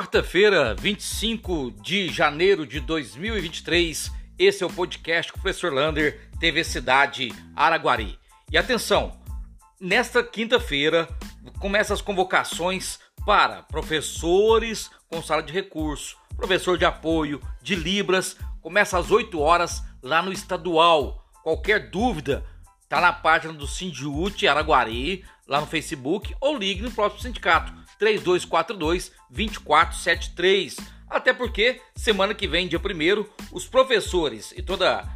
Quarta-feira, 25 de janeiro de 2023, esse é o podcast com o professor Lander, TV Cidade Araguari. E atenção, nesta quinta-feira começam as convocações para professores com sala de recurso, professor de apoio, de Libras, começa às 8 horas lá no estadual. Qualquer dúvida, tá na página do Sindiute Araguari, lá no Facebook, ou ligue no próximo sindicato, 3242 2473. Até porque semana que vem, dia 1 os professores e toda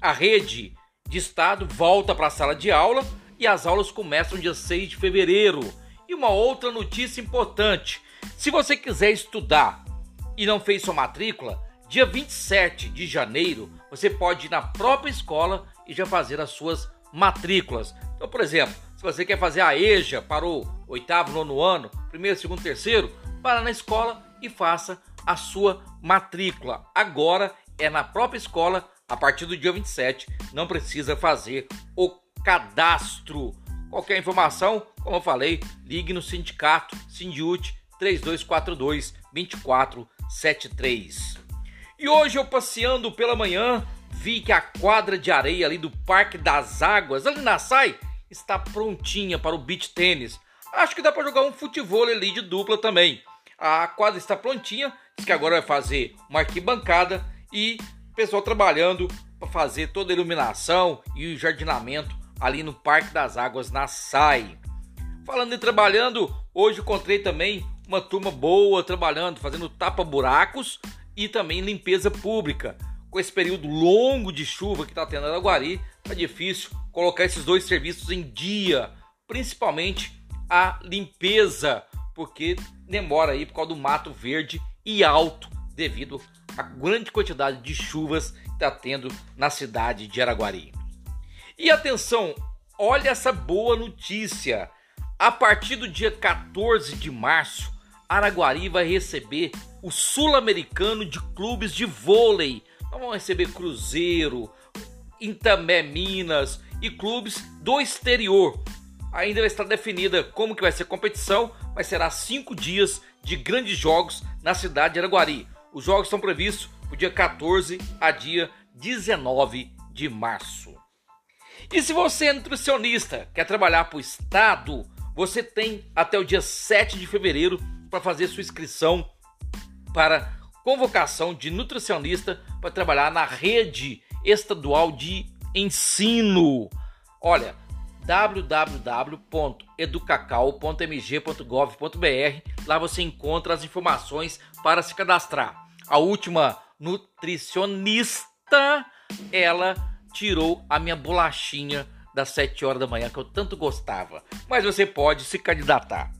a rede de estado volta para a sala de aula e as aulas começam dia 6 de fevereiro. E uma outra notícia importante: se você quiser estudar e não fez sua matrícula, dia 27 de janeiro você pode ir na própria escola e já fazer as suas matrículas. Então, por exemplo, se você quer fazer a EJA para o oitavo, nono ano, primeiro, segundo, terceiro, vá na escola e faça a sua matrícula. Agora é na própria escola, a partir do dia 27, não precisa fazer o cadastro. Qualquer informação, como eu falei, ligue no sindicato Sindiute 3242 2473. E hoje eu passeando pela manhã, vi que a quadra de areia ali do Parque das Águas, ali na SAI, está prontinha para o beach tênis. Acho que dá para jogar um futebol ali de dupla também. A quadra está prontinha, diz que agora vai fazer uma arquibancada e o pessoal trabalhando para fazer toda a iluminação e o jardinamento ali no Parque das Águas na SAI. Falando em trabalhando, hoje encontrei também uma turma boa trabalhando, fazendo tapa-buracos e também limpeza pública. Com esse período longo de chuva que está tendo na Araguari, tá difícil colocar esses dois serviços em dia, principalmente a limpeza, porque demora aí por causa do mato verde e alto devido à grande quantidade de chuvas que está tendo na cidade de Araguari. E atenção, olha essa boa notícia. A partir do dia 14 de março, Araguari vai receber o Sul-Americano de Clubes de Vôlei. vamos receber Cruzeiro, Intamé Minas e clubes do exterior. Ainda está definida como que vai ser a competição, mas será cinco dias de grandes jogos na cidade de Araguari. Os jogos estão previstos do dia 14 a dia 19 de março. E se você é nutricionista, quer trabalhar para o Estado, você tem até o dia 7 de fevereiro para fazer sua inscrição para convocação de nutricionista para trabalhar na rede estadual de ensino. Olha, www.educacau.mg.gov.br. Lá você encontra as informações para se cadastrar. A última nutricionista, ela tirou a minha bolachinha das 7 horas da manhã que eu tanto gostava. Mas você pode se candidatar.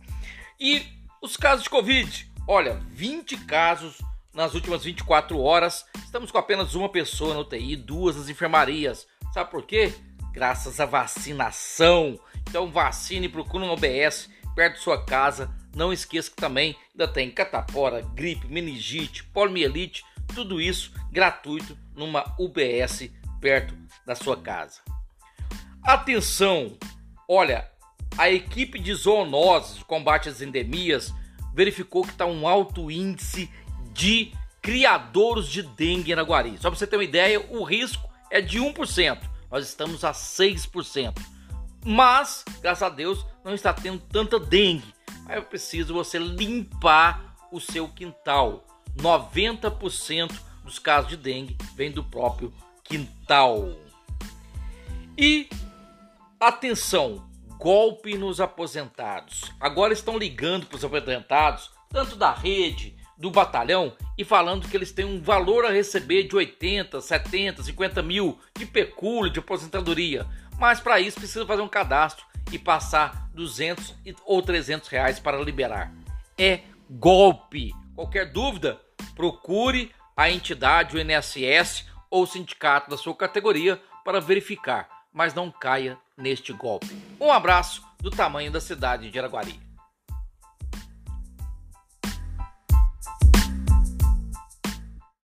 E os casos de Covid, olha, 20 casos nas últimas 24 horas. Estamos com apenas uma pessoa na UTI, duas nas enfermarias. Sabe por quê? Graças à vacinação. Então vacine, procure um OBS perto de sua casa. Não esqueça que também ainda tem catapora, gripe, meningite, poliomielite, tudo isso gratuito numa UBS perto da sua casa. Atenção! Olha, a equipe de zoonoses combate às endemias verificou que está um alto índice de criadouros de dengue em Araguari. Só para você ter uma ideia, o risco é de 1%. Nós estamos a 6%. Mas, graças a Deus, não está tendo tanta dengue. Aí é preciso você limpar o seu quintal. 90% dos casos de dengue vem do próprio quintal. E atenção, golpe nos aposentados. Agora estão ligando para os aposentados, tanto da rede, do batalhão, e falando que eles têm um valor a receber de 80, 70, 50 mil de pecúlio, de aposentadoria. Mas para isso precisa fazer um cadastro e passar 200 ou 300 reais para liberar. É golpe. Qualquer dúvida, procure a entidade, o INSS ou o sindicato da sua categoria para verificar mas não caia neste golpe. Um abraço do tamanho da cidade de Araguari.